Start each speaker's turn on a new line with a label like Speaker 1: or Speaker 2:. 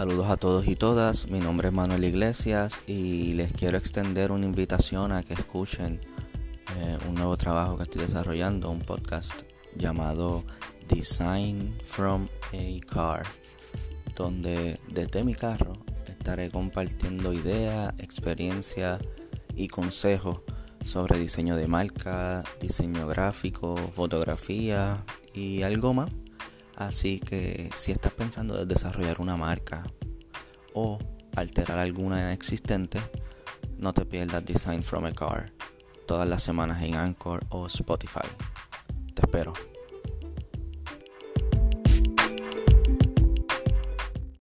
Speaker 1: Saludos a todos y todas, mi nombre es Manuel Iglesias y les quiero extender una invitación a que escuchen eh, un nuevo trabajo que estoy desarrollando, un podcast llamado Design from a Car, donde desde mi carro estaré compartiendo ideas, experiencias y consejos sobre diseño de marca, diseño gráfico, fotografía y algo más. Así que si estás pensando en desarrollar una marca o alterar alguna existente, no te pierdas Design from a Car todas las semanas en Anchor o Spotify. Te espero.